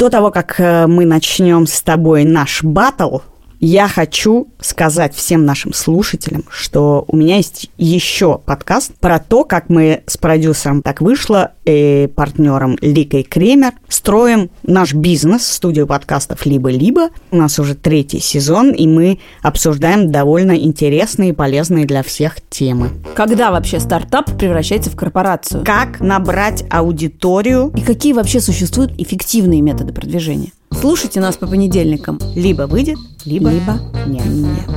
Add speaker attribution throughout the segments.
Speaker 1: До того, как э, мы начнем с тобой наш батл, я хочу сказать всем нашим слушателям, что у меня есть еще подкаст про то, как мы с продюсером «Так вышло» и партнером Ликой Кремер строим наш бизнес, студию подкастов «Либо-либо». У нас уже третий сезон, и мы обсуждаем довольно интересные и полезные для всех темы.
Speaker 2: Когда вообще стартап превращается в корпорацию?
Speaker 1: Как набрать аудиторию?
Speaker 2: И какие вообще существуют эффективные методы продвижения? Слушайте нас по понедельникам.
Speaker 1: Либо выйдет, либо,
Speaker 2: Либо
Speaker 1: нет.
Speaker 2: нет.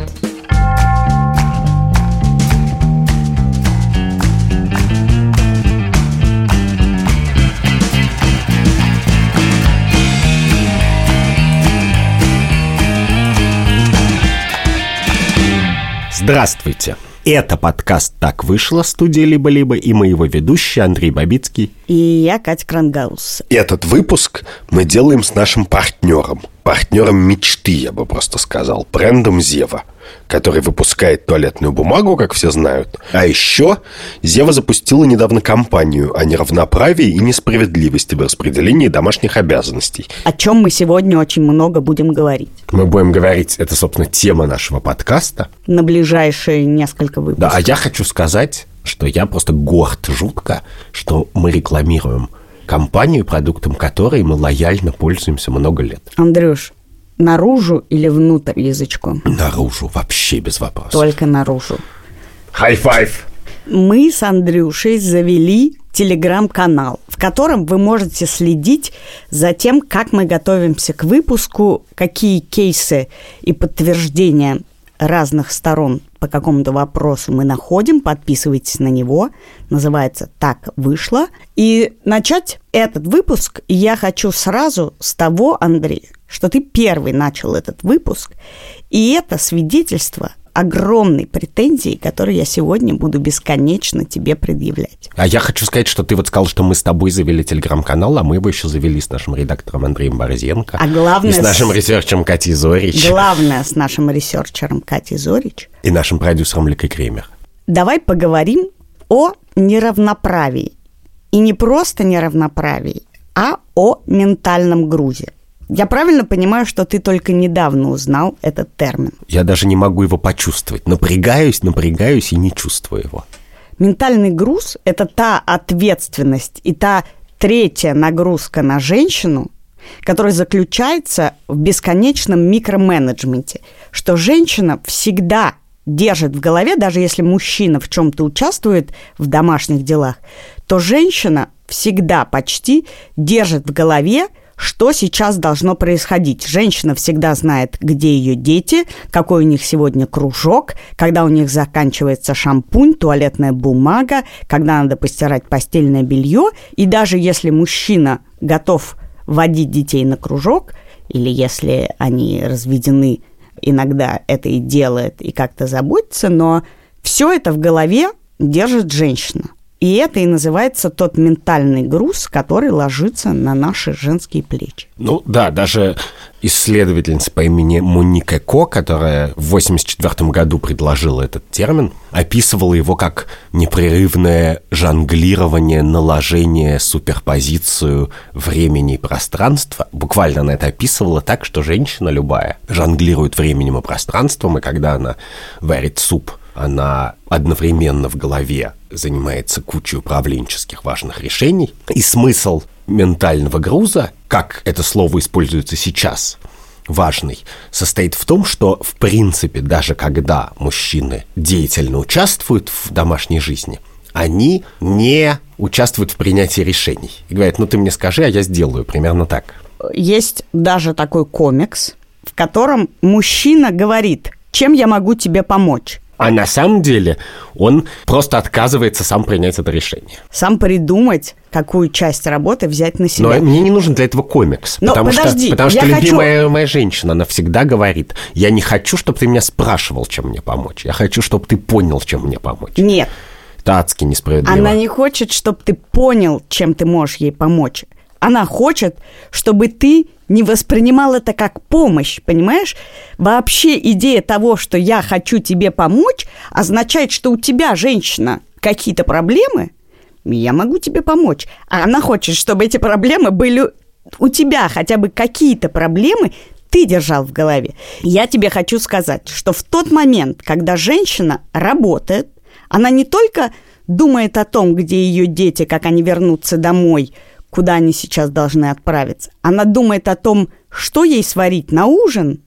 Speaker 3: Здравствуйте! Это подкаст «Так вышло» студия «Либо-либо» и мы его ведущие Андрей Бабицкий.
Speaker 1: И я Катя Крангаус.
Speaker 4: Этот выпуск мы делаем с нашим партнером. Партнером мечты, я бы просто сказал. Брендом Зева, который выпускает туалетную бумагу, как все знают. А еще Зева запустила недавно кампанию о неравноправии и несправедливости в распределении домашних обязанностей.
Speaker 1: О чем мы сегодня очень много будем говорить.
Speaker 3: Мы будем говорить, это, собственно, тема нашего подкаста.
Speaker 1: На ближайшие несколько
Speaker 3: Да,
Speaker 1: выпусков.
Speaker 3: а я хочу сказать, что я просто горд жутко, что мы рекламируем компанию, продуктом которой мы лояльно пользуемся много лет.
Speaker 1: Андрюш, наружу или внутрь язычком?
Speaker 3: Наружу, вообще без вопросов.
Speaker 1: Только наружу.
Speaker 3: High five!
Speaker 1: Мы с Андрюшей завели телеграм-канал, в котором вы можете следить за тем, как мы готовимся к выпуску, какие кейсы и подтверждения разных сторон по какому-то вопросу мы находим, подписывайтесь на него, называется «Так вышло». И начать этот выпуск я хочу сразу с того, Андрей, что ты первый начал этот выпуск, и это свидетельство огромной претензии, которые я сегодня буду бесконечно тебе предъявлять.
Speaker 3: А я хочу сказать, что ты вот сказал, что мы с тобой завели телеграм-канал, а мы его еще завели с нашим редактором Андреем Борзенко.
Speaker 1: А главное,
Speaker 3: И с
Speaker 1: с-
Speaker 3: нашим ресерчем Катей Зорич.
Speaker 1: Главное с нашим ресерчером Катей Зорич.
Speaker 3: И нашим продюсером Ликой Кремер.
Speaker 1: Давай поговорим о неравноправии. И не просто неравноправии, а о ментальном грузе. Я правильно понимаю, что ты только недавно узнал этот термин?
Speaker 3: Я даже не могу его почувствовать. Напрягаюсь, напрягаюсь и не чувствую его.
Speaker 1: Ментальный груз – это та ответственность и та третья нагрузка на женщину, которая заключается в бесконечном микроменеджменте, что женщина всегда держит в голове, даже если мужчина в чем-то участвует в домашних делах, то женщина всегда почти держит в голове, что сейчас должно происходить. Женщина всегда знает, где ее дети, какой у них сегодня кружок, когда у них заканчивается шампунь, туалетная бумага, когда надо постирать постельное белье. И даже если мужчина готов водить детей на кружок, или если они разведены, иногда это и делает, и как-то заботится, но все это в голове держит женщина. И это и называется тот ментальный груз, который ложится на наши женские плечи.
Speaker 3: Ну да, даже исследовательница по имени Моника Ко, которая в 1984 году предложила этот термин, описывала его как непрерывное жонглирование, наложение, суперпозицию времени и пространства. Буквально она это описывала так, что женщина любая жонглирует временем и пространством, и когда она варит суп, она одновременно в голове занимается кучей управленческих важных решений. И смысл ментального груза, как это слово используется сейчас, важный, состоит в том, что, в принципе, даже когда мужчины деятельно участвуют в домашней жизни, они не участвуют в принятии решений. И говорят, ну ты мне скажи, а я сделаю. Примерно так.
Speaker 1: Есть даже такой комикс, в котором мужчина говорит, чем я могу тебе помочь.
Speaker 3: А на самом деле он просто отказывается сам принять это решение.
Speaker 1: Сам придумать, какую часть работы взять на
Speaker 3: Но
Speaker 1: себя.
Speaker 3: мне не нужен для этого комикс.
Speaker 1: Но
Speaker 3: потому
Speaker 1: подожди,
Speaker 3: что, потому что
Speaker 1: хочу-
Speaker 3: любимая моя женщина, она всегда говорит, я не хочу, чтобы ты меня спрашивал, чем мне помочь. Я хочу, чтобы ты понял, чем мне помочь.
Speaker 1: Нет,
Speaker 3: Это адски несправедливо.
Speaker 1: она не хочет, чтобы ты понял, чем ты можешь ей помочь. Она хочет, чтобы ты не воспринимал это как помощь, понимаешь? Вообще идея того, что я хочу тебе помочь, означает, что у тебя, женщина, какие-то проблемы, я могу тебе помочь. А она хочет, чтобы эти проблемы были у тебя хотя бы какие-то проблемы ты держал в голове. Я тебе хочу сказать, что в тот момент, когда женщина работает, она не только думает о том, где ее дети, как они вернутся домой, куда они сейчас должны отправиться. Она думает о том, что ей сварить на ужин,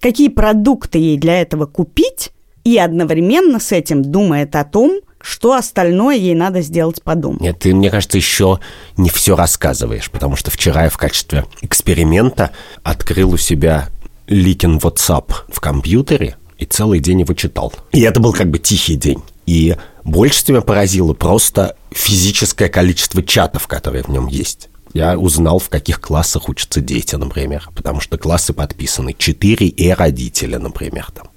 Speaker 1: какие продукты ей для этого купить, и одновременно с этим думает о том, что остальное ей надо сделать по дому.
Speaker 3: Нет, ты, мне кажется, еще не все рассказываешь, потому что вчера я в качестве эксперимента открыл у себя Ликин WhatsApp в компьютере и целый день его читал. И это был как бы тихий день. И больше тебя поразило просто физическое количество чатов, которые в нем есть. Я узнал, в каких классах учатся дети, например, потому что классы подписаны 4 и родители, например, там.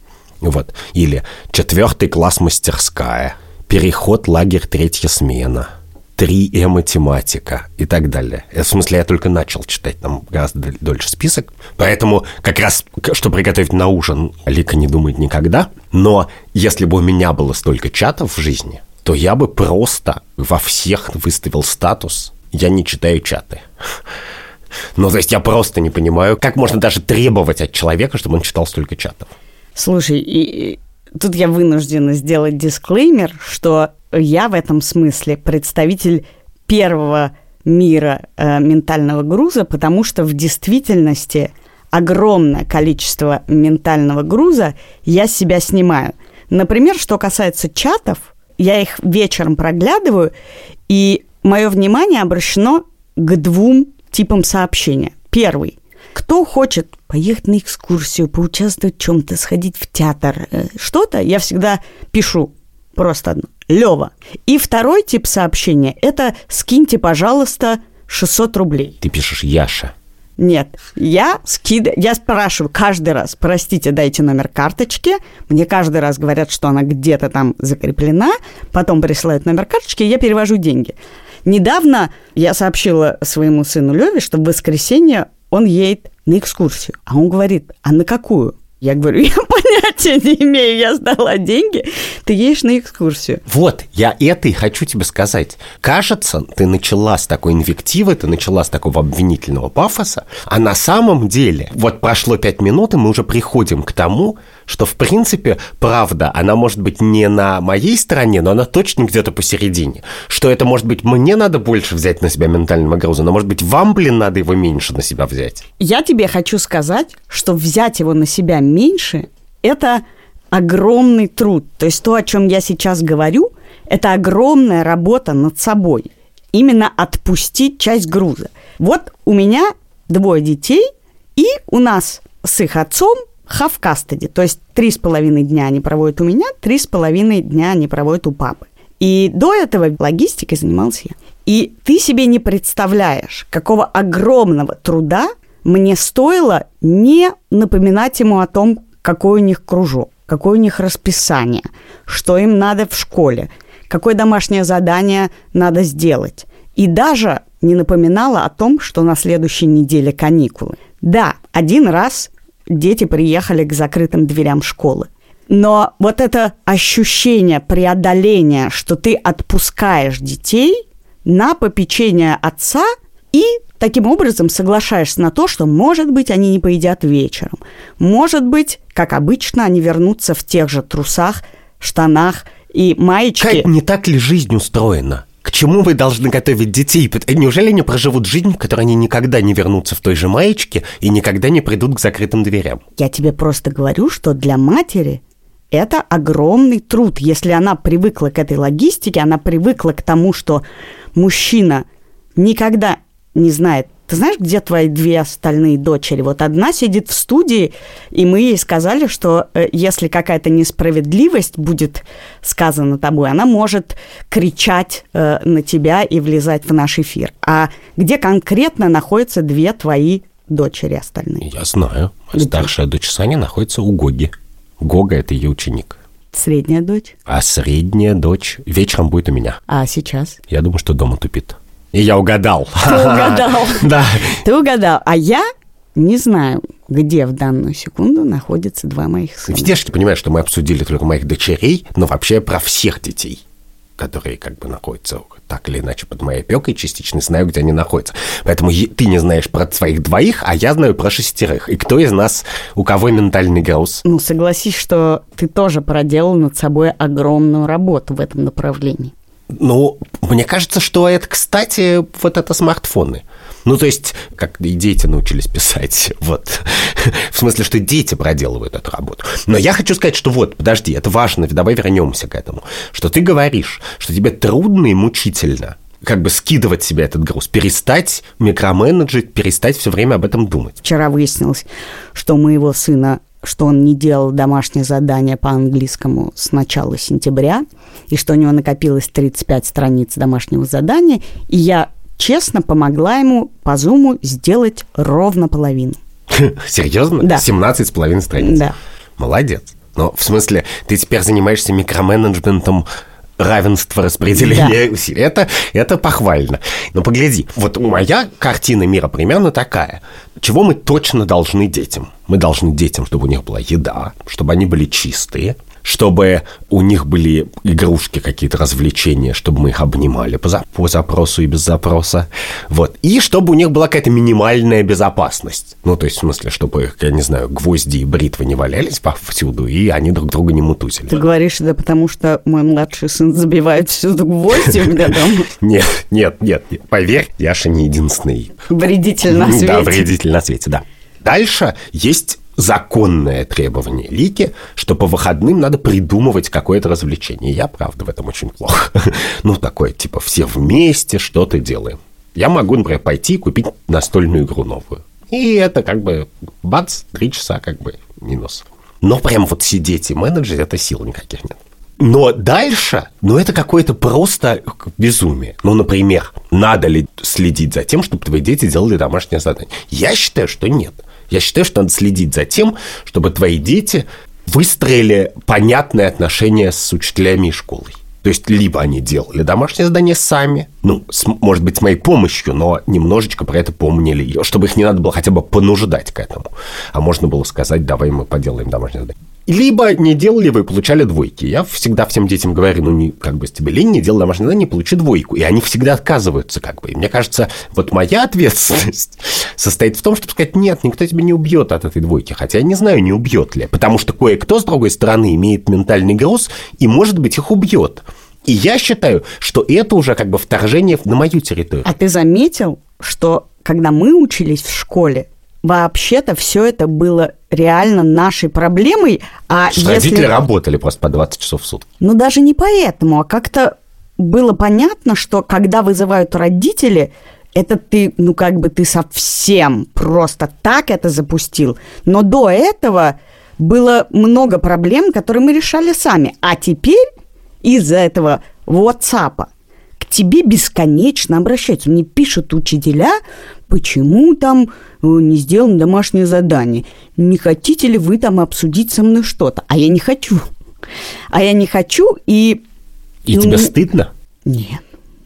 Speaker 3: Вот. Или четвертый класс мастерская, переход лагерь третья смена, 3Е математика и так далее. В смысле, я только начал читать, там гораздо дольше список. Поэтому как раз, что приготовить на ужин, Лика не думает никогда. Но если бы у меня было столько чатов в жизни, то я бы просто во всех выставил статус «Я не читаю чаты». Ну, то есть я просто не понимаю, как можно даже требовать от человека, чтобы он читал столько чатов.
Speaker 1: Слушай, и, и тут я вынуждена сделать дисклеймер, что я в этом смысле представитель первого мира э, ментального груза, потому что в действительности огромное количество ментального груза я себя снимаю. Например, что касается чатов, я их вечером проглядываю, и мое внимание обращено к двум типам сообщения. Первый. Кто хочет поехать на экскурсию, поучаствовать в чем-то, сходить в театр, э, что-то, я всегда пишу просто одно. Лева. И второй тип сообщения – это «скиньте, пожалуйста, 600 рублей».
Speaker 3: Ты пишешь «Яша».
Speaker 1: Нет, я скид... я спрашиваю каждый раз, простите, дайте номер карточки. Мне каждый раз говорят, что она где-то там закреплена, потом присылают номер карточки, и я перевожу деньги. Недавно я сообщила своему сыну Леве, что в воскресенье он едет на экскурсию. А он говорит, а на какую? Я говорю, я понятия не имею, я сдала деньги, ты едешь на экскурсию.
Speaker 3: Вот, я это и хочу тебе сказать. Кажется, ты начала с такой инвективы, ты начала с такого обвинительного пафоса, а на самом деле, вот прошло пять минут, и мы уже приходим к тому, что, в принципе, правда, она может быть не на моей стороне, но она точно где-то посередине. Что это, может быть, мне надо больше взять на себя ментального груза, но, может быть, вам, блин, надо его меньше на себя взять.
Speaker 1: Я тебе хочу сказать, что взять его на себя меньше – это огромный труд. То есть то, о чем я сейчас говорю, это огромная работа над собой. Именно отпустить часть груза. Вот у меня двое детей, и у нас с их отцом half custody, то есть три с половиной дня они проводят у меня, три с половиной дня они проводят у папы. И до этого логистикой занимался я. И ты себе не представляешь, какого огромного труда мне стоило не напоминать ему о том, какой у них кружок, какое у них расписание, что им надо в школе, какое домашнее задание надо сделать. И даже не напоминала о том, что на следующей неделе каникулы. Да, один раз дети приехали к закрытым дверям школы. Но вот это ощущение преодоления, что ты отпускаешь детей на попечение отца и таким образом соглашаешься на то, что, может быть, они не поедят вечером. Может быть, как обычно, они вернутся в тех же трусах, штанах и маечке.
Speaker 3: Как, не так ли жизнь устроена? Чему вы должны готовить детей? Неужели они проживут жизнь, в которой они никогда не вернутся в той же маечке и никогда не придут к закрытым дверям?
Speaker 1: Я тебе просто говорю, что для матери это огромный труд. Если она привыкла к этой логистике, она привыкла к тому, что мужчина никогда не знает, ты знаешь, где твои две остальные дочери? Вот одна сидит в студии, и мы ей сказали, что э, если какая-то несправедливость будет сказана тобой, она может кричать э, на тебя и влезать в наш эфир. А где конкретно находятся две твои дочери остальные?
Speaker 3: Я знаю. Старшая дочь Саня находится у Гоги. Гога – это ее ученик.
Speaker 1: Средняя дочь?
Speaker 3: А средняя дочь вечером будет у меня.
Speaker 1: А сейчас?
Speaker 3: Я думаю, что дома тупит. И я угадал.
Speaker 1: Ты угадал.
Speaker 3: Да.
Speaker 1: Ты угадал. А я не знаю, где в данную секунду находятся два моих сына.
Speaker 3: Ты понимаешь, что мы обсудили только моих дочерей, но вообще про всех детей. которые как бы находятся так или иначе под моей опекой, частично знаю, где они находятся. Поэтому ты не знаешь про своих двоих, а я знаю про шестерых. И кто из нас, у кого ментальный груз?
Speaker 1: Ну, согласись, что ты тоже проделал над собой огромную работу в этом направлении.
Speaker 3: Ну, мне кажется, что это, кстати, вот это смартфоны. Ну, то есть, как и дети научились писать, вот. В смысле, что дети проделывают эту работу. Но я хочу сказать, что вот, подожди, это важно, давай вернемся к этому. Что ты говоришь, что тебе трудно и мучительно как бы скидывать себе этот груз, перестать микроменеджить, перестать все время об этом думать.
Speaker 1: Вчера выяснилось, что у моего сына что он не делал домашнее задание по английскому с начала сентября, и что у него накопилось 35 страниц домашнего задания, и я честно помогла ему по зуму сделать ровно половину.
Speaker 3: Серьезно?
Speaker 1: Да.
Speaker 3: 17 с половиной страниц?
Speaker 1: Да.
Speaker 3: Молодец. Но в смысле, ты теперь занимаешься микроменеджментом равенства распределения
Speaker 1: Да.
Speaker 3: усилий. Это, это похвально. Но погляди, вот моя картина мира примерно такая. Чего мы точно должны детям? Мы должны детям, чтобы у них была еда, чтобы они были чистые, чтобы у них были игрушки, какие-то развлечения, чтобы мы их обнимали по, за- по запросу и без запроса. Вот. И чтобы у них была какая-то минимальная безопасность. Ну, то есть, в смысле, чтобы, я не знаю, гвозди и бритвы не валялись повсюду, и они друг друга не мутузили.
Speaker 1: Ты говоришь это потому, что мой младший сын забивает всюду гвозди у меня дома.
Speaker 3: Нет, нет, нет, нет. Поверь, Яша не единственный
Speaker 1: Вредитель на свете.
Speaker 3: Да, вредитель на свете, да. Дальше есть законное требование Лики, что по выходным надо придумывать какое-то развлечение. Я, правда, в этом очень плохо. Ну, такое, типа, все вместе что-то делаем. Я могу, например, пойти и купить настольную игру новую. И это как бы, бац, три часа как бы минус. Но прям вот сидеть и менеджер, это сил никаких нет. Но дальше, ну это какое-то просто безумие. Ну, например, надо ли следить за тем, чтобы твои дети делали домашнее задание? Я считаю, что нет. Я считаю, что надо следить за тем, чтобы твои дети выстроили понятные отношения с учителями и школой. То есть, либо они делали домашнее задание сами, ну, с- может быть, с моей помощью, но немножечко про это помнили, чтобы их не надо было хотя бы понуждать к этому. А можно было сказать, давай мы поделаем домашнее задание. Либо не делали вы, получали двойки. Я всегда всем детям говорю, ну, не, как бы, тебе лень, не делай домашнее задание, получи двойку. И они всегда отказываются, как бы. И мне кажется, вот моя ответственность состоит в том, чтобы сказать, нет, никто тебя не убьет от этой двойки. Хотя я не знаю, не убьет ли. Потому что кое-кто, с другой стороны, имеет ментальный груз и, может быть, их убьет. И я считаю, что это уже как бы вторжение на мою территорию.
Speaker 1: А ты заметил, что когда мы учились в школе, вообще-то все это было реально нашей проблемой, а
Speaker 3: Что
Speaker 1: если...
Speaker 3: родители работали просто по 20 часов в сутки.
Speaker 1: Ну, даже не поэтому, а как-то было понятно, что когда вызывают родители, это ты, ну, как бы ты совсем просто так это запустил. Но до этого было много проблем, которые мы решали сами. А теперь из-за этого WhatsApp тебе бесконечно обращаются. Мне пишут учителя, почему там э, не сделано домашнее задание. Не хотите ли вы там обсудить со мной что-то? А я не хочу. А я не хочу, и...
Speaker 3: И
Speaker 1: ну,
Speaker 3: тебе стыдно?
Speaker 1: Нет.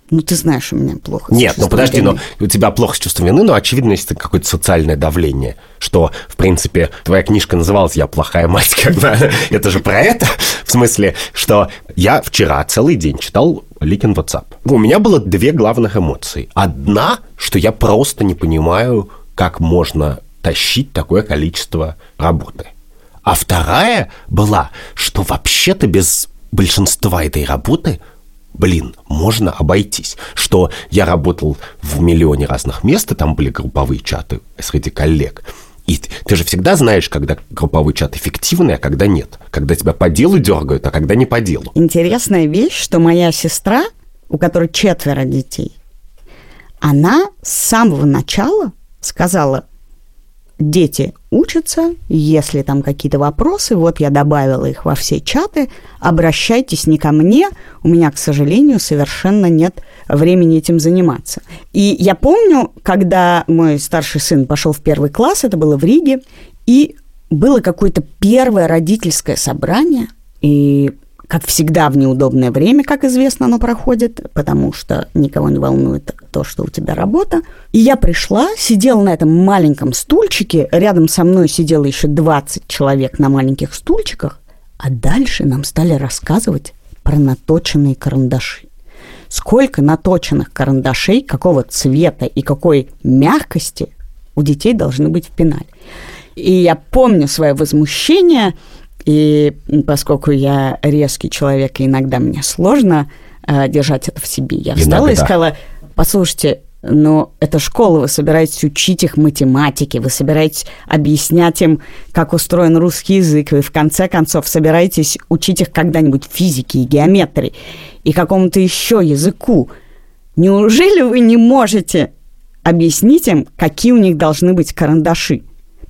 Speaker 1: Ну, ты знаешь, у меня плохо.
Speaker 3: Нет, ну подожди, но
Speaker 1: вины.
Speaker 3: у тебя плохо с чувством вины, но очевидно, есть какое-то социальное давление, что, в принципе, твоя книжка называлась «Я плохая мать», когда это же про это, в смысле, что я вчера целый день читал Ликин WhatsApp. У меня было две главных эмоции. Одна, что я просто не понимаю, как можно тащить такое количество работы. А вторая была, что вообще-то без большинства этой работы блин, можно обойтись. Что я работал в миллионе разных мест, и там были групповые чаты среди коллег. И ты же всегда знаешь, когда групповой чат эффективный, а когда нет. Когда тебя по делу дергают, а когда не по делу.
Speaker 1: Интересная вещь, что моя сестра, у которой четверо детей, она с самого начала сказала, дети учатся, если там какие-то вопросы, вот я добавила их во все чаты, обращайтесь не ко мне, у меня, к сожалению, совершенно нет времени этим заниматься. И я помню, когда мой старший сын пошел в первый класс, это было в Риге, и было какое-то первое родительское собрание, и как всегда в неудобное время, как известно, оно проходит, потому что никого не волнует то, что у тебя работа. И я пришла, сидела на этом маленьком стульчике, рядом со мной сидело еще 20 человек на маленьких стульчиках, а дальше нам стали рассказывать про наточенные карандаши. Сколько наточенных карандашей, какого цвета и какой мягкости у детей должны быть в пенале. И я помню свое возмущение, и поскольку я резкий человек, и иногда мне сложно э, держать это в себе, я встала иногда. и сказала, послушайте, но это школа, вы собираетесь учить их математике, вы собираетесь объяснять им, как устроен русский язык, вы в конце концов собираетесь учить их когда-нибудь физике и геометрии и какому-то еще языку. Неужели вы не можете объяснить им, какие у них должны быть карандаши?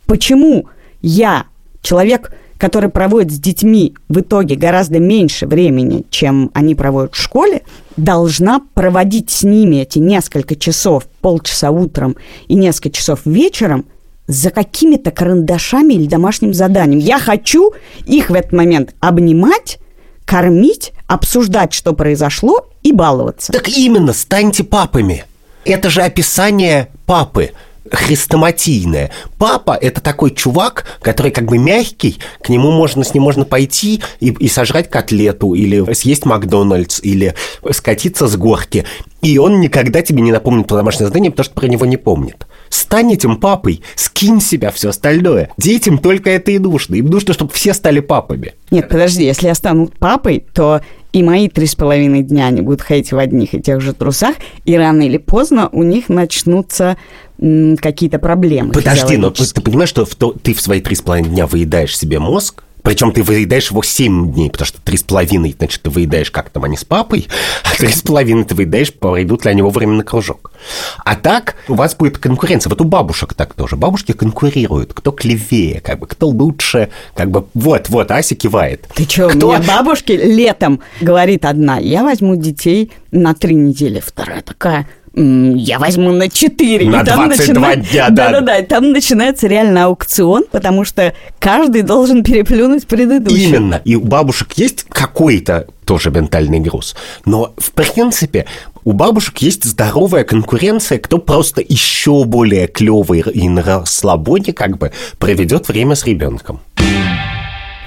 Speaker 1: Почему я, человек, который проводит с детьми в итоге гораздо меньше времени, чем они проводят в школе, должна проводить с ними эти несколько часов, полчаса утром и несколько часов вечером за какими-то карандашами или домашним заданием. Я хочу их в этот момент обнимать, кормить, обсуждать, что произошло, и баловаться.
Speaker 3: Так именно, станьте папами. Это же описание папы хрестоматийное. Папа – это такой чувак, который как бы мягкий, к нему можно, с ним можно пойти и, и сожрать котлету, или съесть Макдональдс, или скатиться с горки. И он никогда тебе не напомнит про домашнее задание, потому что про него не помнит. Стань этим папой, скинь себя все остальное. Детям только это и нужно. Им нужно, чтобы все стали папами.
Speaker 1: Нет, подожди, если я стану папой, то и мои три с половиной дня они будут ходить в одних и тех же трусах, и рано или поздно у них начнутся какие-то проблемы.
Speaker 3: Подожди, но ты понимаешь, что в то, ты в свои три с половиной дня выедаешь себе мозг, причем ты выедаешь его 7 дней, потому что три с половиной, значит, ты выедаешь как там они с папой, а три с половиной ты выедаешь, пройдут ли они вовремя на кружок. А так у вас будет конкуренция. Вот у бабушек так тоже. Бабушки конкурируют. Кто клевее, как бы, кто лучше, как бы, вот, вот, Ася кивает.
Speaker 1: Ты что, кто... у меня бабушки летом говорит одна, я возьму детей на три недели, вторая такая, я возьму на 4.
Speaker 3: На и там 22 начина... дня, да.
Speaker 1: Да-да-да, там начинается реально аукцион, потому что каждый должен переплюнуть предыдущий.
Speaker 3: Именно. И у бабушек есть какой-то тоже ментальный груз. Но, в принципе, у бабушек есть здоровая конкуренция, кто просто еще более клевый и на расслабоне как бы проведет время с ребенком.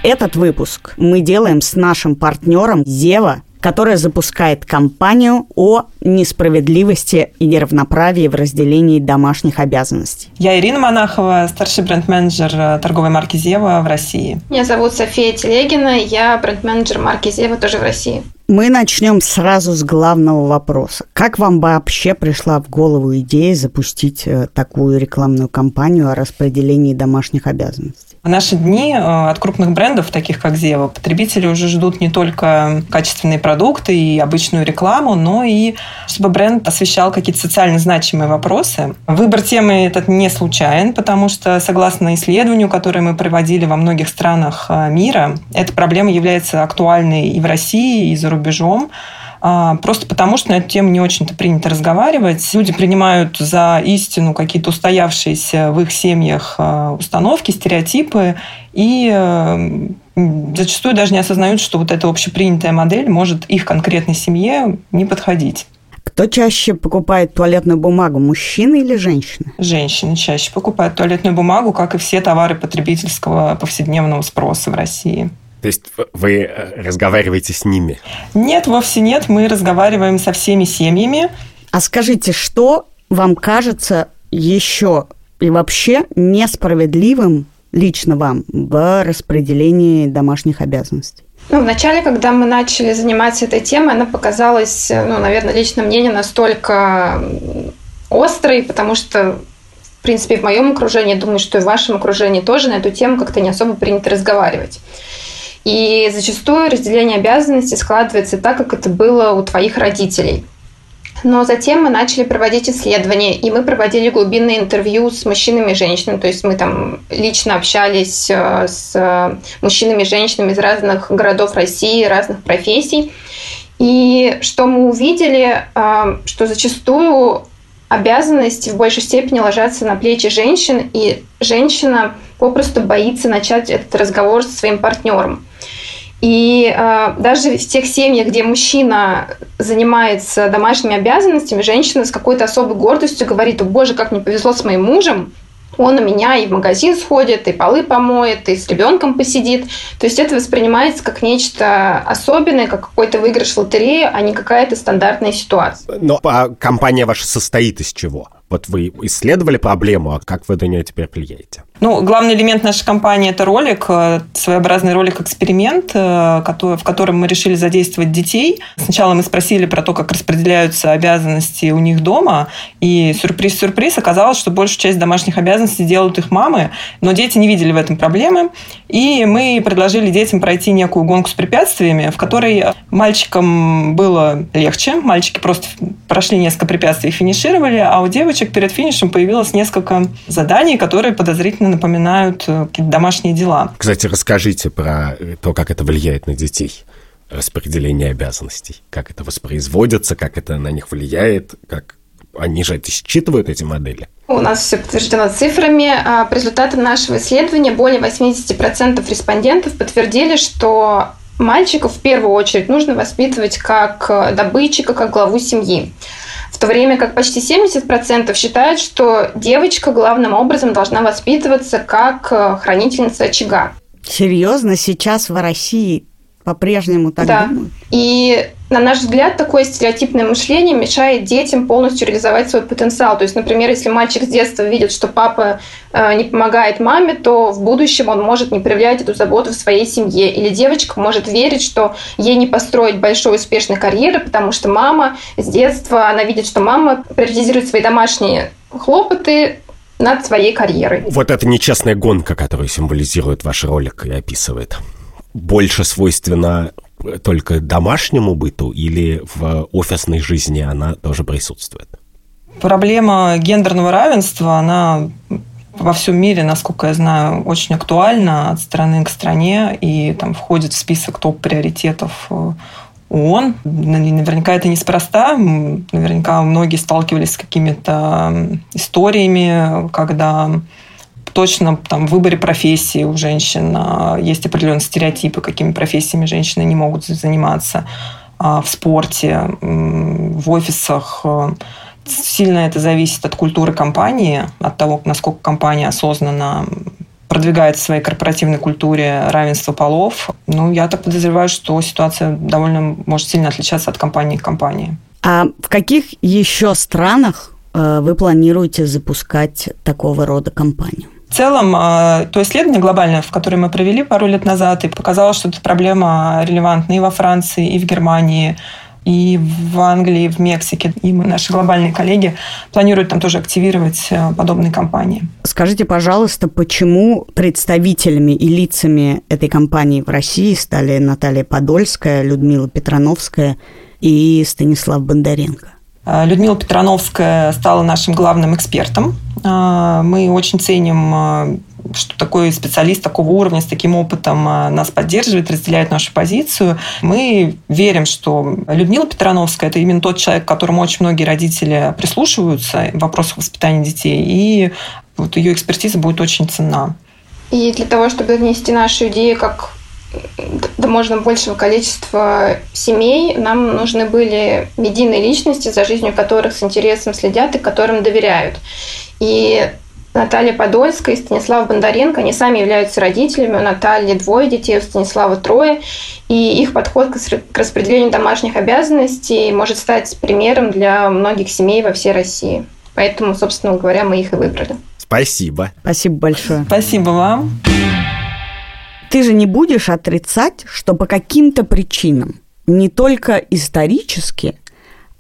Speaker 1: Этот выпуск мы делаем с нашим партнером Зева которая запускает кампанию о несправедливости и неравноправии в разделении домашних обязанностей.
Speaker 5: Я Ирина Монахова, старший бренд-менеджер э, торговой марки «Зева» в России.
Speaker 6: Меня зовут София Телегина, я бренд-менеджер марки «Зева» тоже в России.
Speaker 1: Мы начнем сразу с главного вопроса. Как вам вообще пришла в голову идея запустить э, такую рекламную кампанию о распределении домашних обязанностей?
Speaker 5: В наши дни э, от крупных брендов, таких как Зева, потребители уже ждут не только качественные продукты и обычную рекламу, но и чтобы бренд освещал какие-то социально значимые вопросы. Выбор темы этот не случайен, потому что, согласно исследованию, которое мы проводили во многих странах э, мира, эта проблема является актуальной и в России, и за рубежом. А, просто потому, что на эту тему не очень-то принято разговаривать. Люди принимают за истину какие-то устоявшиеся в их семьях а, установки, стереотипы, и э, зачастую даже не осознают, что вот эта общепринятая модель может их конкретной семье не подходить.
Speaker 1: Кто чаще покупает туалетную бумагу, мужчины или женщины?
Speaker 5: Женщины чаще покупают туалетную бумагу, как и все товары потребительского повседневного спроса в России.
Speaker 3: То есть вы э, разговариваете с ними?
Speaker 5: Нет, вовсе нет. Мы разговариваем со всеми семьями.
Speaker 1: А скажите, что вам кажется еще и вообще несправедливым лично вам в распределении домашних обязанностей?
Speaker 6: Ну, вначале, когда мы начали заниматься этой темой, она показалась, ну, наверное, лично мне не настолько острой, потому что, в принципе, в моем окружении, думаю, что и в вашем окружении тоже на эту тему как-то не особо принято разговаривать. И зачастую разделение обязанностей складывается так, как это было у твоих родителей. Но затем мы начали проводить исследования, и мы проводили глубинные интервью с мужчинами и женщинами. То есть мы там лично общались э, с мужчинами и женщинами из разных городов России, разных профессий. И что мы увидели, э, что зачастую обязанности в большей степени ложатся на плечи женщин, и женщина попросту боится начать этот разговор со своим партнером. И э, даже в тех семьях, где мужчина занимается домашними обязанностями, женщина с какой-то особой гордостью говорит, о боже, как мне повезло с моим мужем, он у меня и в магазин сходит, и полы помоет, и с ребенком посидит. То есть это воспринимается как нечто особенное, как какой-то выигрыш в лотерею, а не какая-то стандартная ситуация.
Speaker 3: Но а компания ваша состоит из чего? Вот вы исследовали проблему, а как вы на нее теперь влияете?
Speaker 5: Ну, главный элемент нашей компании – это ролик, э, своеобразный ролик-эксперимент, э, в котором мы решили задействовать детей. Сначала мы спросили про то, как распределяются обязанности у них дома, и сюрприз-сюрприз, оказалось, что большую часть домашних обязанностей делают их мамы, но дети не видели в этом проблемы, и мы предложили детям пройти некую гонку с препятствиями, в которой мальчикам было легче, мальчики просто прошли несколько препятствий и финишировали, а у девочек перед финишем появилось несколько заданий, которые подозрительно напоминают э, какие-то домашние дела.
Speaker 3: Кстати, расскажите про то, как это влияет на детей распределение обязанностей, как это воспроизводится, как это на них влияет, как они же это считывают, эти модели.
Speaker 6: У нас все подтверждено цифрами. А, по результатам нашего исследования более 80% респондентов подтвердили, что мальчиков в первую очередь нужно воспитывать как добытчика, как главу семьи. В то время как почти 70% считают, что девочка главным образом должна воспитываться как э, хранительница очага.
Speaker 1: Серьезно, сейчас в России по-прежнему так
Speaker 6: да.
Speaker 1: думают?
Speaker 6: И на наш взгляд, такое стереотипное мышление мешает детям полностью реализовать свой потенциал. То есть, например, если мальчик с детства видит, что папа э, не помогает маме, то в будущем он может не проявлять эту заботу в своей семье. Или девочка может верить, что ей не построить большой успешной карьеры, потому что мама с детства, она видит, что мама приоритизирует свои домашние хлопоты над своей карьерой.
Speaker 3: Вот это нечестная гонка, которую символизирует ваш ролик и описывает. Больше свойственно только домашнему быту или в офисной жизни она тоже присутствует?
Speaker 5: Проблема гендерного равенства, она во всем мире, насколько я знаю, очень актуальна от страны к стране и там входит в список топ-приоритетов э, ООН. Наверняка это неспроста. Наверняка многие сталкивались с какими-то историями, когда точно там, в выборе профессии у женщин а, есть определенные стереотипы, какими профессиями женщины не могут заниматься а, в спорте, в офисах. Сильно это зависит от культуры компании, от того, насколько компания осознанно продвигает в своей корпоративной культуре равенство полов. Ну, я так подозреваю, что ситуация довольно может сильно отличаться от компании к компании.
Speaker 1: А в каких еще странах э, вы планируете запускать такого рода компанию?
Speaker 5: В целом, а, то исследование глобальное, в которое мы провели пару лет назад, и показало, что эта проблема релевантна и во Франции, и в Германии, и в Англии, и в Мексике. И мы, наши глобальные коллеги планируют там тоже активировать э, подобные компании.
Speaker 1: Скажите, пожалуйста, почему представителями и лицами этой компании в России стали Наталья Подольская, Людмила Петрановская и Станислав Бондаренко?
Speaker 5: Э, Людмила Петрановская стала нашим главным экспертом. Э, мы очень ценим э, что такой специалист такого уровня с таким опытом нас поддерживает, разделяет нашу позицию. Мы верим, что Людмила Петрановская – это именно тот человек, к которому очень многие родители прислушиваются в вопросах воспитания детей, и вот ее экспертиза будет очень ценна.
Speaker 6: И для того, чтобы внести нашу идею как до можно большего количества семей, нам нужны были медийные личности, за жизнью которых с интересом следят и которым доверяют. И Наталья Подольская и Станислав Бондаренко, они сами являются родителями. У Натальи двое детей, у Станислава трое. И их подход к распределению домашних обязанностей может стать примером для многих семей во всей России. Поэтому, собственно говоря, мы их и выбрали.
Speaker 3: Спасибо.
Speaker 1: Спасибо большое.
Speaker 5: Спасибо вам.
Speaker 1: Ты же не будешь отрицать, что по каким-то причинам, не только исторически,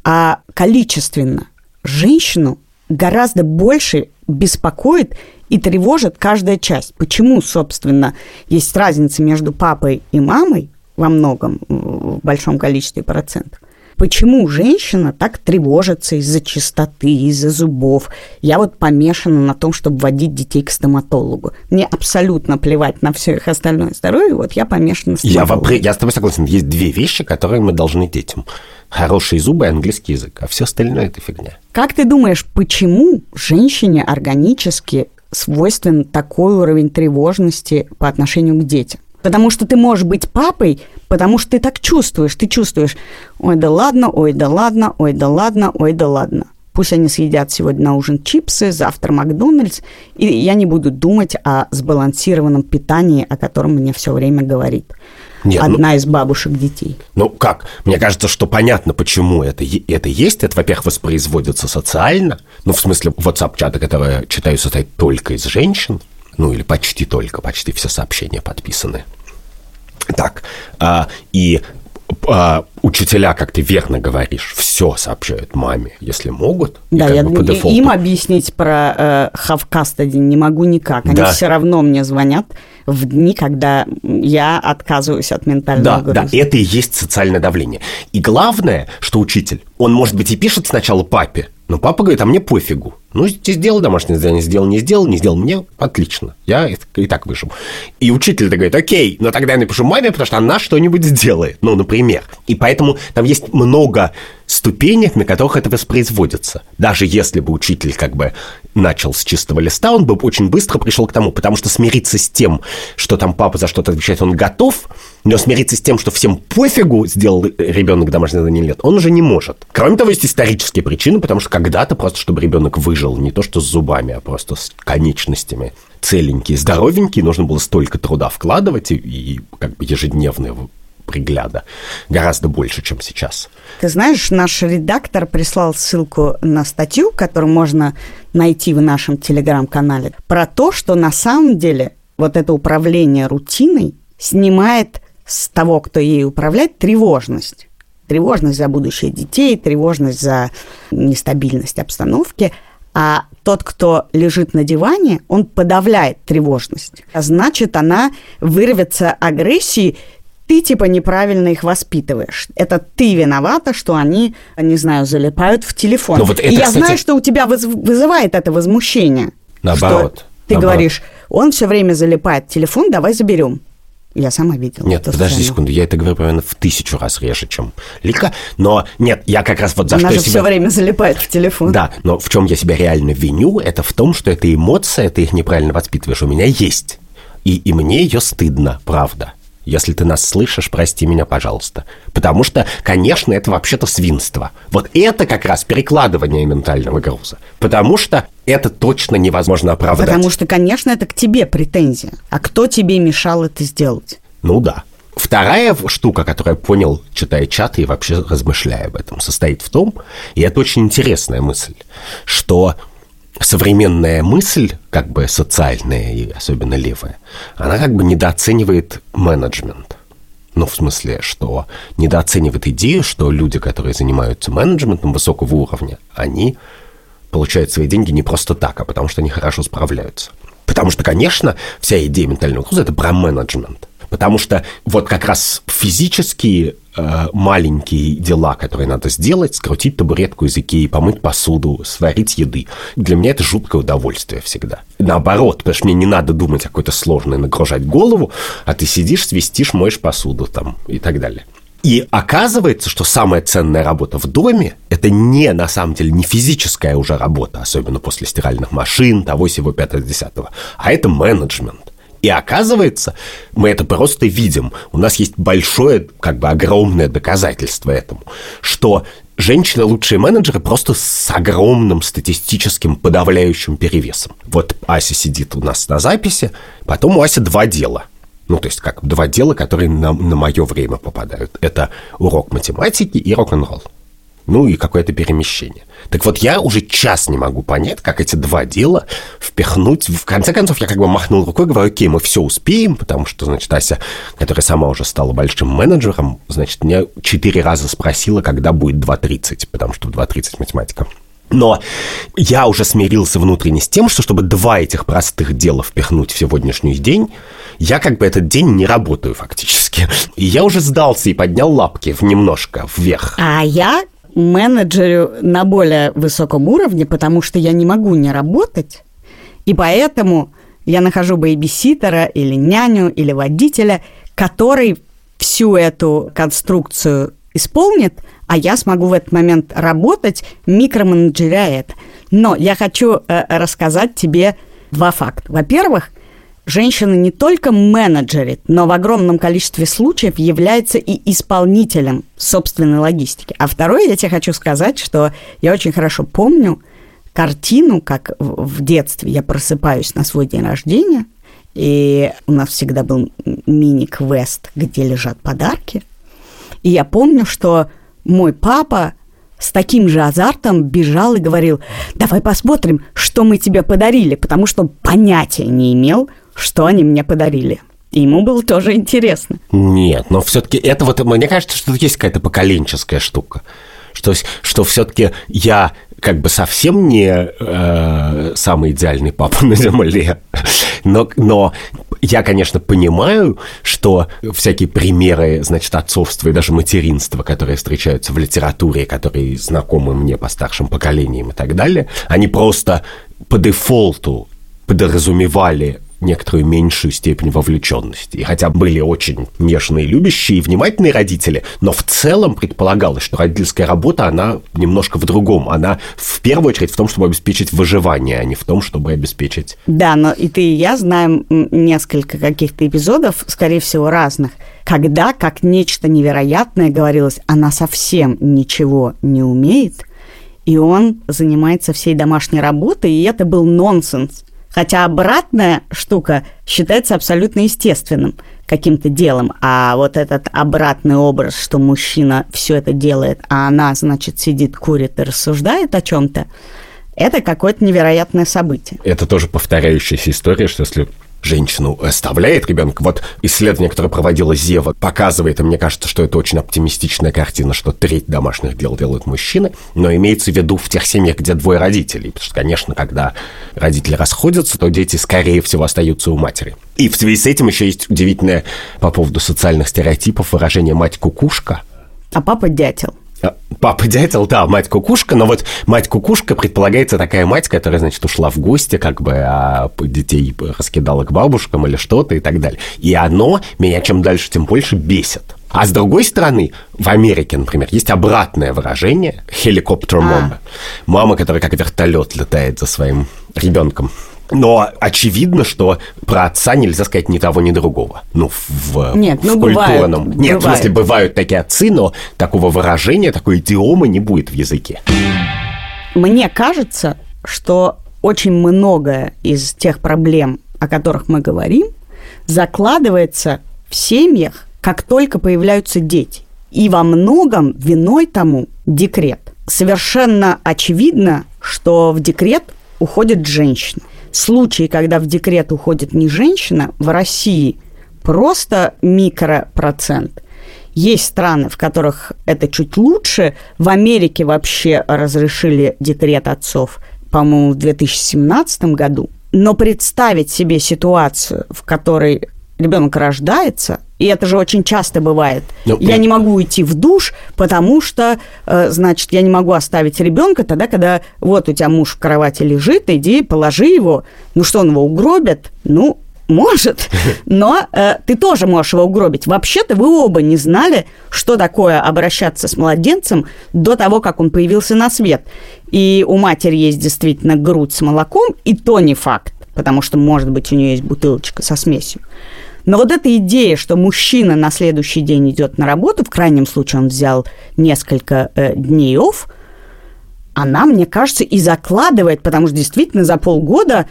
Speaker 1: а количественно, женщину гораздо больше беспокоит и тревожит каждая часть. Почему, собственно, есть разница между папой и мамой во многом, в большом количестве процентов, почему женщина так тревожится из-за чистоты, из-за зубов. Я вот помешана на том, чтобы водить детей к стоматологу. Мне абсолютно плевать на все их остальное здоровье, вот я помешана на.
Speaker 3: Я, я с тобой согласен. Есть две вещи, которые мы должны детям. Хорошие зубы и английский язык, а все остальное – это фигня.
Speaker 1: Как ты думаешь, почему женщине органически свойствен такой уровень тревожности по отношению к детям? Потому что ты можешь быть папой, потому что ты так чувствуешь. Ты чувствуешь, ой, да ладно, ой, да ладно, ой, да ладно, ой, да ладно. Пусть они съедят сегодня на ужин чипсы, завтра Макдональдс, и я не буду думать о сбалансированном питании, о котором мне все время говорит
Speaker 3: Нет, ну-
Speaker 1: одна из бабушек детей.
Speaker 3: Ну как? Мне кажется, что понятно, почему это, это есть. Это, во-первых, воспроизводится социально. Ну, в смысле, WhatsApp-чаты, которые читаю, состоят только из женщин. Ну, или почти только, почти все сообщения подписаны. Так, а, и а, учителя, как ты верно говоришь, все сообщают маме, если могут.
Speaker 1: Да, я
Speaker 3: бы по
Speaker 1: им объяснить про э, have custody не могу никак. Они
Speaker 3: Да.
Speaker 1: все равно мне звонят в дни, когда я отказываюсь от ментального
Speaker 3: Да, да,
Speaker 1: груза.
Speaker 3: это и есть социальное давление. И главное, что учитель, он, может быть, и пишет сначала папе, но папа говорит, а мне пофигу. Ну, сделал домашнее задание, сделал, не сделал, не сделал, мне отлично. Я и так выживу. И учитель-то говорит, окей, но тогда я напишу маме, потому что она что-нибудь сделает. Ну, например. И поэтому там есть много ступенек, на которых это воспроизводится. Даже если бы учитель как бы начал с чистого листа, он бы очень быстро пришел к тому, потому что смириться с тем, что там папа за что-то отвечает, он готов, но смириться с тем, что всем пофигу, сделал ребенок домашнее задание или нет, он уже не может. Кроме того, есть исторические причины, потому что когда-то просто, чтобы ребенок выжил, не то что с зубами, а просто с конечностями, целенький, здоровенький, нужно было столько труда вкладывать и, и как бы ежедневного пригляда гораздо больше, чем сейчас.
Speaker 1: Ты знаешь, наш редактор прислал ссылку на статью, которую можно найти в нашем телеграм-канале, про то, что на самом деле вот это управление рутиной снимает с того, кто ей управляет, тревожность. Тревожность за будущее детей, тревожность за нестабильность обстановки. А тот, кто лежит на диване, он подавляет тревожность. А значит, она вырвется агрессией, ты типа неправильно их воспитываешь. Это ты виновата, что они, не знаю, залипают в телефон.
Speaker 3: Ну вот это,
Speaker 1: И я
Speaker 3: кстати-
Speaker 1: знаю, что у тебя выз- вызывает это возмущение.
Speaker 3: Наоборот,
Speaker 1: Что ты
Speaker 3: наоборот.
Speaker 1: говоришь, он все время залипает в телефон, давай заберем. Я сама видела.
Speaker 3: Нет, подожди
Speaker 1: сцену.
Speaker 3: секунду, я это говорю, наверное, в тысячу раз реже, чем Лика. Но нет, я как раз вот за
Speaker 1: Она
Speaker 3: что
Speaker 1: же
Speaker 3: я
Speaker 1: все
Speaker 3: себя...
Speaker 1: время залипает в телефон.
Speaker 3: Да, но в чем я себя реально виню, это в том, что эта эмоция, ты их неправильно воспитываешь, у меня есть. И, и мне ее стыдно, правда. Если ты нас слышишь, прости меня, пожалуйста. Потому что, конечно, это вообще-то свинство. Вот это как раз перекладывание ментального груза. Потому что это точно невозможно оправдать.
Speaker 1: Потому что, конечно, это к тебе претензия. А кто тебе мешал это сделать?
Speaker 3: Ну да. Вторая штука, которую я понял, читая чаты и вообще размышляя об этом, состоит в том, и это очень интересная мысль, что современная мысль, как бы социальная и особенно левая, она как бы недооценивает менеджмент. Ну, в смысле, что недооценивает идею, что люди, которые занимаются менеджментом высокого уровня, они получают свои деньги не просто так, а потому что они хорошо справляются. Потому что, конечно, вся идея ментального груза – это про менеджмент. Потому что вот как раз физические э, маленькие дела, которые надо сделать, скрутить табуретку из Икеи, помыть посуду, сварить еды, для меня это жуткое удовольствие всегда. Наоборот, потому что мне не надо думать о какой-то сложной, нагружать голову, а ты сидишь, свистишь, моешь посуду там и так далее. И оказывается, что самая ценная работа в доме – это не, на самом деле, не физическая уже работа, особенно после стиральных машин, того, сего, пятого, десятого, а это менеджмент. И оказывается, мы это просто видим. У нас есть большое, как бы огромное доказательство этому, что женщины лучшие менеджеры просто с огромным статистическим подавляющим перевесом. Вот Ася сидит у нас на записи, потом у Аси два дела. Ну, то есть как два дела, которые на, на мое время попадают. Это урок математики и рок-н-ролл. Ну и какое-то перемещение. Так вот, я уже час не могу понять, как эти два дела впихнуть. В конце концов, я как бы махнул рукой, говорю, окей, мы все успеем, потому что, значит, Ася, которая сама уже стала большим менеджером, значит, меня четыре раза спросила, когда будет 2.30, потому что в 2.30 математика. Но я уже смирился внутренне с тем, что чтобы два этих простых дела впихнуть в сегодняшний день, я как бы этот день не работаю фактически. И я уже сдался и поднял лапки в немножко вверх.
Speaker 1: А я менеджерю на более высоком уровне, потому что я не могу не работать, и поэтому я нахожу бейбиситера или няню или водителя, который всю эту конструкцию исполнит, а я смогу в этот момент работать, микроменеджеря это. Но я хочу э, рассказать тебе два факта. Во-первых, женщина не только менеджерит, но в огромном количестве случаев является и исполнителем собственной логистики. А второе, я тебе хочу сказать, что я очень хорошо помню картину, как в детстве я просыпаюсь на свой день рождения, и у нас всегда был мини-квест, где лежат подарки. И я помню, что мой папа с таким же азартом бежал и говорил, давай посмотрим, что мы тебе подарили, потому что понятия не имел, что они мне подарили. И ему было тоже интересно.
Speaker 3: Нет, но все-таки это вот, мне кажется, что есть какая-то поколенческая штука. Что, что все-таки я как бы совсем не э, самый идеальный папа на земле, но, но я, конечно, понимаю, что всякие примеры, значит, отцовства и даже материнства, которые встречаются в литературе, которые знакомы мне по старшим поколениям и так далее, они просто по дефолту подразумевали некоторую меньшую степень вовлеченности. И хотя были очень нежные, любящие и внимательные родители, но в целом предполагалось, что родительская работа, она немножко в другом. Она в первую очередь в том, чтобы обеспечить выживание, а не в том, чтобы обеспечить...
Speaker 1: Да, но и ты, и я знаем несколько каких-то эпизодов, скорее всего, разных, когда, как нечто невероятное, говорилось, она совсем ничего не умеет, и он занимается всей домашней работой, и это был нонсенс. Хотя обратная штука считается абсолютно естественным каким-то делом, а вот этот обратный образ, что мужчина все это делает, а она, значит, сидит, курит и рассуждает о чем-то, это какое-то невероятное событие.
Speaker 3: Это тоже повторяющаяся история, что если женщину оставляет ребенка. Вот исследование, которое проводила Зева, показывает, и мне кажется, что это очень оптимистичная картина, что треть домашних дел делают мужчины, но имеется в виду в тех семьях, где двое родителей. Потому что, конечно, когда родители расходятся, то дети, скорее всего, остаются у матери. И в связи с этим еще есть удивительное по поводу социальных стереотипов выражение «мать-кукушка»,
Speaker 1: а папа дятел.
Speaker 3: А, папа дятел, да, мать кукушка, но вот мать кукушка предполагается такая мать, которая, значит, ушла в гости, как бы, а детей раскидала к бабушкам или что-то и так далее. И оно меня чем дальше, тем больше бесит. А с другой стороны, в Америке, например, есть обратное выражение «хеликоптер мама». А. Мама, которая как вертолет летает за своим ребенком. Но очевидно, что про отца нельзя сказать ни того, ни другого. Ну, в,
Speaker 1: Нет, ну,
Speaker 3: в
Speaker 1: культурном.
Speaker 3: Бывает, Нет, бывает. в смысле, бывают такие отцы, но такого выражения, такой идиомы не будет в языке.
Speaker 1: Мне кажется, что очень многое из тех проблем, о которых мы говорим, закладывается в семьях, как только появляются дети. И во многом виной тому декрет. Совершенно очевидно, что в декрет уходит женщина случаи, когда в декрет уходит не женщина, в России просто микропроцент. Есть страны, в которых это чуть лучше. В Америке вообще разрешили декрет отцов, по-моему, в 2017 году. Но представить себе ситуацию, в которой ребенок рождается, и это же очень часто бывает. Ну, я не могу уйти в душ, потому что, э, значит, я не могу оставить ребенка тогда, когда вот у тебя муж в кровати лежит, иди, положи его. Ну что, он его угробит? Ну, может, но э, ты тоже можешь его угробить. Вообще-то вы оба не знали, что такое обращаться с младенцем до того, как он появился на свет. И у матери есть действительно грудь с молоком, и то не факт, потому что, может быть, у нее есть бутылочка со смесью. Но вот эта идея, что мужчина на следующий день идет на работу, в крайнем случае он взял несколько э, дней офф, она, мне кажется, и закладывает, потому что действительно за полгода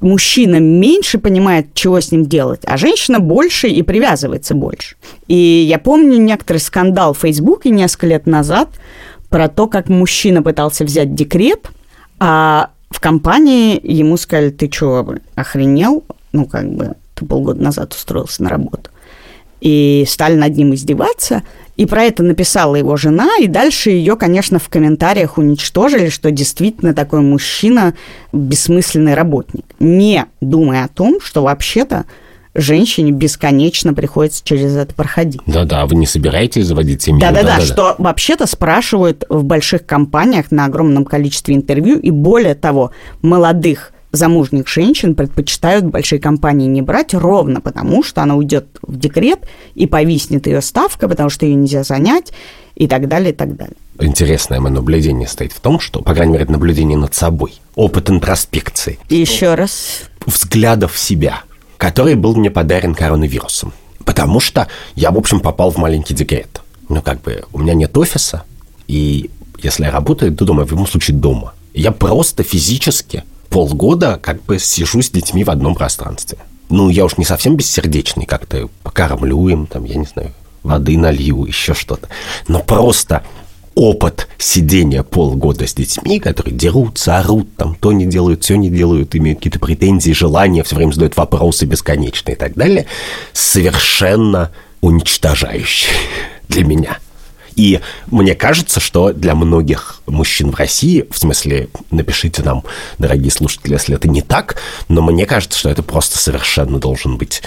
Speaker 1: мужчина меньше понимает, чего с ним делать, а женщина больше и привязывается больше. И я помню некоторый скандал в Фейсбуке несколько лет назад про то, как мужчина пытался взять декрет, а в компании ему сказали, ты что, охренел? Ну, как бы, ты полгода назад устроился на работу. И стали над ним издеваться. И про это написала его жена, и дальше ее, конечно, в комментариях уничтожили, что действительно такой мужчина бессмысленный работник, не думая о том, что вообще-то женщине бесконечно приходится через это проходить.
Speaker 3: Да-да, вы не собираетесь заводить семью?
Speaker 1: Да-да-да, что вообще-то спрашивают в больших компаниях на огромном количестве интервью, и более того, молодых замужних женщин предпочитают большие компании не брать ровно потому, что она уйдет в декрет и повиснет ее ставка, потому что ее нельзя занять и так далее, и так далее.
Speaker 3: Интересное мое наблюдение стоит в том, что, по крайней мере, наблюдение над собой, опыт интроспекции.
Speaker 1: Еще раз.
Speaker 3: Взглядов в себя – который был мне подарен коронавирусом. Потому что я, в общем, попал в маленький декрет. Ну, как бы, у меня нет офиса, и если я работаю, то дома, в любом случае дома. Я просто физически полгода как бы сижу с детьми в одном пространстве. Ну, я уж не совсем бессердечный, как-то покормлю им, там, я не знаю, воды налью, еще что-то. Но просто опыт сидения полгода с детьми, которые дерутся, орут, там, то не делают, все не делают, имеют какие-то претензии, желания, все время задают вопросы бесконечные и так далее, совершенно уничтожающий для меня. И мне кажется, что для многих мужчин в России, в смысле, напишите нам, дорогие слушатели, если это не так, но мне кажется, что это просто совершенно должен быть...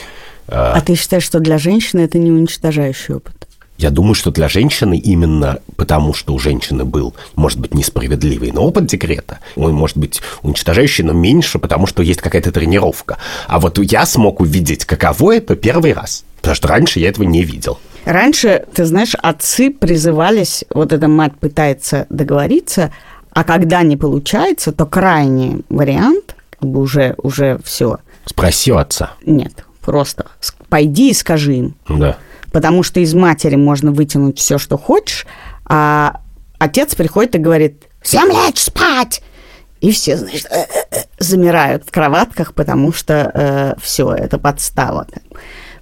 Speaker 1: Э... А ты считаешь, что для женщины это не уничтожающий опыт?
Speaker 3: Я думаю, что для женщины именно потому, что у женщины был, может быть, несправедливый, но опыт декрета, он может быть уничтожающий, но меньше, потому что есть какая-то тренировка. А вот я смог увидеть, каково это первый раз, потому что раньше я этого не видел.
Speaker 1: Раньше, ты знаешь, отцы призывались, вот эта мать пытается договориться, а когда не получается, то крайний вариант, как бы уже, уже все.
Speaker 3: Спроси у отца.
Speaker 1: Нет, просто пойди и скажи им.
Speaker 3: Да
Speaker 1: потому что из матери можно вытянуть все, что хочешь, а отец приходит и говорит, всем лечь спать! И все, значит, э, э, э, замирают в кроватках, потому что э, все, это подстава.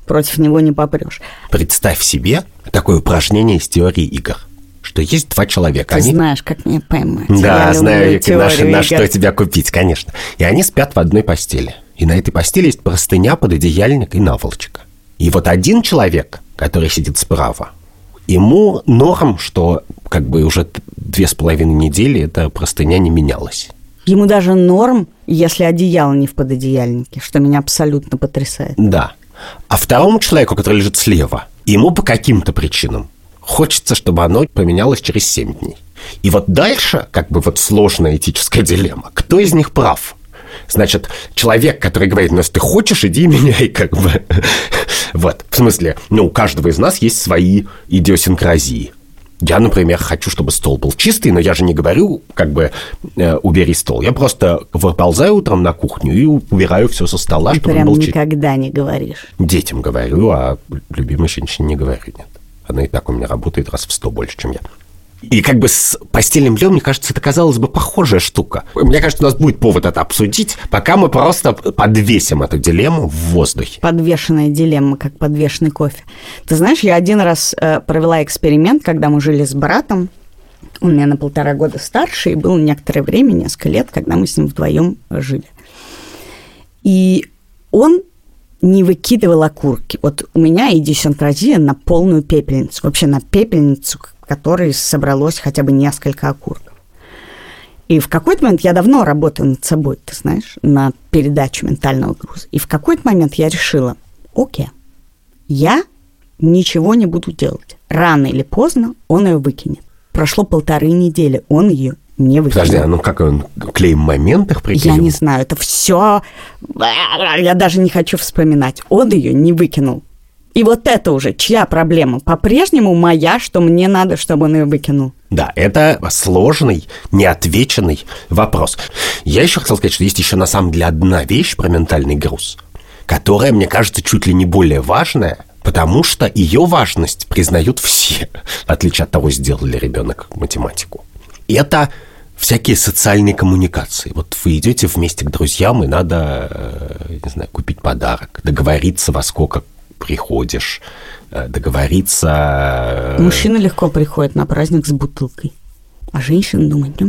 Speaker 1: Против него не попрешь.
Speaker 3: Представь себе такое упражнение из теории игр что есть два человека.
Speaker 1: Ты они... знаешь, как меня поймать.
Speaker 3: Да, Я знаю, на, на что тебя купить, конечно. И они спят в одной постели. И на этой постели есть простыня, пододеяльник и наволочка. И вот один человек который сидит справа, ему норм, что как бы уже две с половиной недели эта простыня не менялась.
Speaker 1: Ему даже норм, если одеяло не в пододеяльнике, что меня абсолютно потрясает.
Speaker 3: Да. А второму человеку, который лежит слева, ему по каким-то причинам хочется, чтобы оно поменялось через 7 дней. И вот дальше, как бы вот сложная этическая дилемма. Кто из них прав? Значит, человек, который говорит, ну, если ты хочешь, иди меняй, как бы. Вот, в смысле, ну, у каждого из нас есть свои идиосинкразии. Я, например, хочу, чтобы стол был чистый, но я же не говорю, как бы, э, убери стол. Я просто выползаю утром на кухню и убираю все со стола,
Speaker 1: Ты
Speaker 3: чтобы
Speaker 1: прям
Speaker 3: он был
Speaker 1: никогда не говоришь.
Speaker 3: Детям говорю, а любимой женщине не говорю, нет. Она и так у меня работает раз в сто больше, чем я. И как бы с постельным бельем, мне кажется, это казалось бы похожая штука. Мне кажется, у нас будет повод это обсудить, пока мы просто подвесим эту дилемму в воздухе.
Speaker 1: Подвешенная дилемма, как подвешенный кофе. Ты знаешь, я один раз э, провела эксперимент, когда мы жили с братом. Он меня на полтора года старше, и было некоторое время, несколько лет, когда мы с ним вдвоем жили. И он не выкидывал окурки. Вот у меня идиосинкразия на полную пепельницу. Вообще на пепельницу, в которой собралось хотя бы несколько окурков. И в какой-то момент я давно работаю над собой, ты знаешь, на передачу ментального груза. И в какой-то момент я решила, окей, я ничего не буду делать. Рано или поздно он ее выкинет. Прошло полторы недели, он ее не выкинул.
Speaker 3: Подожди, а ну как он клеим моментах приклеил?
Speaker 1: Я не знаю, это все... Я даже не хочу вспоминать. Он ее не выкинул. И вот это уже чья проблема? По-прежнему моя, что мне надо, чтобы он ее выкинул.
Speaker 3: Да, это сложный, неотвеченный вопрос. Я еще хотел сказать, что есть еще на самом деле одна вещь про ментальный груз, которая, мне кажется, чуть ли не более важная, потому что ее важность признают все, в отличие от того, сделал ли ребенок математику. Это всякие социальные коммуникации. Вот вы идете вместе к друзьям, и надо, э, не знаю, купить подарок, договориться, во сколько приходишь, э, договориться.
Speaker 1: Э, Мужчина легко приходит на праздник с бутылкой. А женщина думает, ну,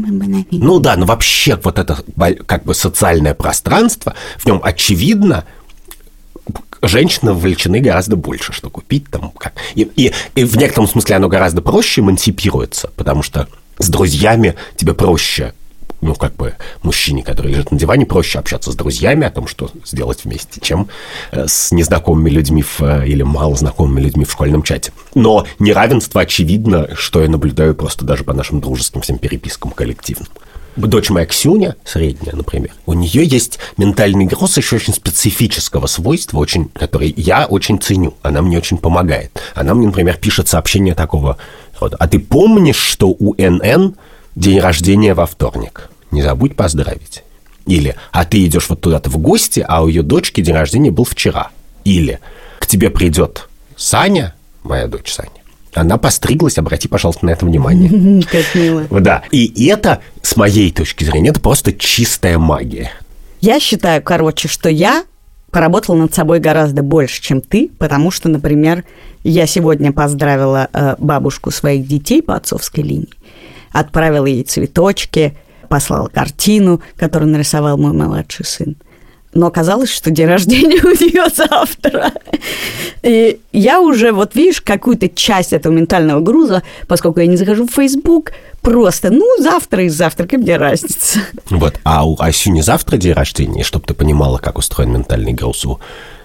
Speaker 3: Ну да, но вообще вот это как бы социальное пространство, в нем очевидно, женщины вовлечены гораздо больше, что купить там. Как. И, и, и в некотором смысле оно гораздо проще эмансипируется, потому что с друзьями тебе проще ну, как бы мужчине, который лежит на диване, проще общаться с друзьями о том, что сделать вместе, чем э, с незнакомыми людьми в, э, или малознакомыми людьми в школьном чате. Но неравенство очевидно, что я наблюдаю просто даже по нашим дружеским всем перепискам коллективным. Дочь моя Ксюня, средняя, например, у нее есть ментальный груз еще очень специфического свойства, очень, который я очень ценю. Она мне очень помогает. Она мне, например, пишет сообщение такого рода. А ты помнишь, что у НН день рождения во вторник? Не забудь поздравить. Или «А ты идешь вот туда-то в гости, а у ее дочки день рождения был вчера». Или «К тебе придет Саня, моя дочь Саня, она постриглась, обрати, пожалуйста, на это внимание.
Speaker 1: Как мило.
Speaker 3: Да. И это, с моей точки зрения, это просто чистая магия.
Speaker 1: Я считаю, короче, что я поработала над собой гораздо больше, чем ты, потому что, например, я сегодня поздравила э, бабушку своих детей по отцовской линии, отправила ей цветочки, послала картину, которую нарисовал мой младший сын. Но оказалось, что день рождения у нее завтра. И я уже, вот видишь, какую-то часть этого ментального груза, поскольку я не захожу в Facebook, просто, ну, завтра и завтра, какая мне разница.
Speaker 3: Вот. А у Асю не завтра день рождения, чтобы ты понимала, как устроен ментальный груз у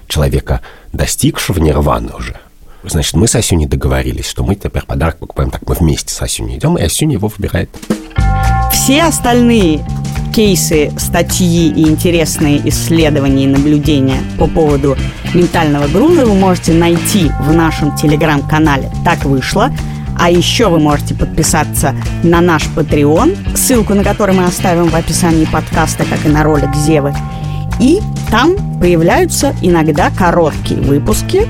Speaker 3: человека, достигшего нирваны уже. Значит, мы с Асюней договорились, что мы теперь подарок покупаем так. Мы вместе с Асюней идем, и Асюня его выбирает.
Speaker 1: Все остальные кейсы, статьи и интересные исследования и наблюдения по поводу ментального груза вы можете найти в нашем телеграм-канале «Так вышло», а еще вы можете подписаться на наш Patreon, ссылку на который мы оставим в описании подкаста, как и на ролик Зевы. И там появляются иногда короткие выпуски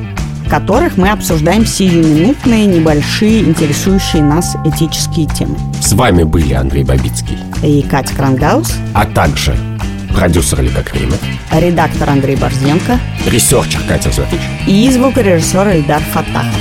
Speaker 1: которых мы обсуждаем сиюминутные, небольшие, интересующие нас этические темы.
Speaker 3: С вами были Андрей Бабицкий.
Speaker 1: И Катя Кронгауз,
Speaker 3: а также продюсер Лика Кремер,
Speaker 1: редактор Андрей Борзенко,
Speaker 3: ресерчер Катя Зотыч
Speaker 1: и звукорежиссер Эльдар Фатахов.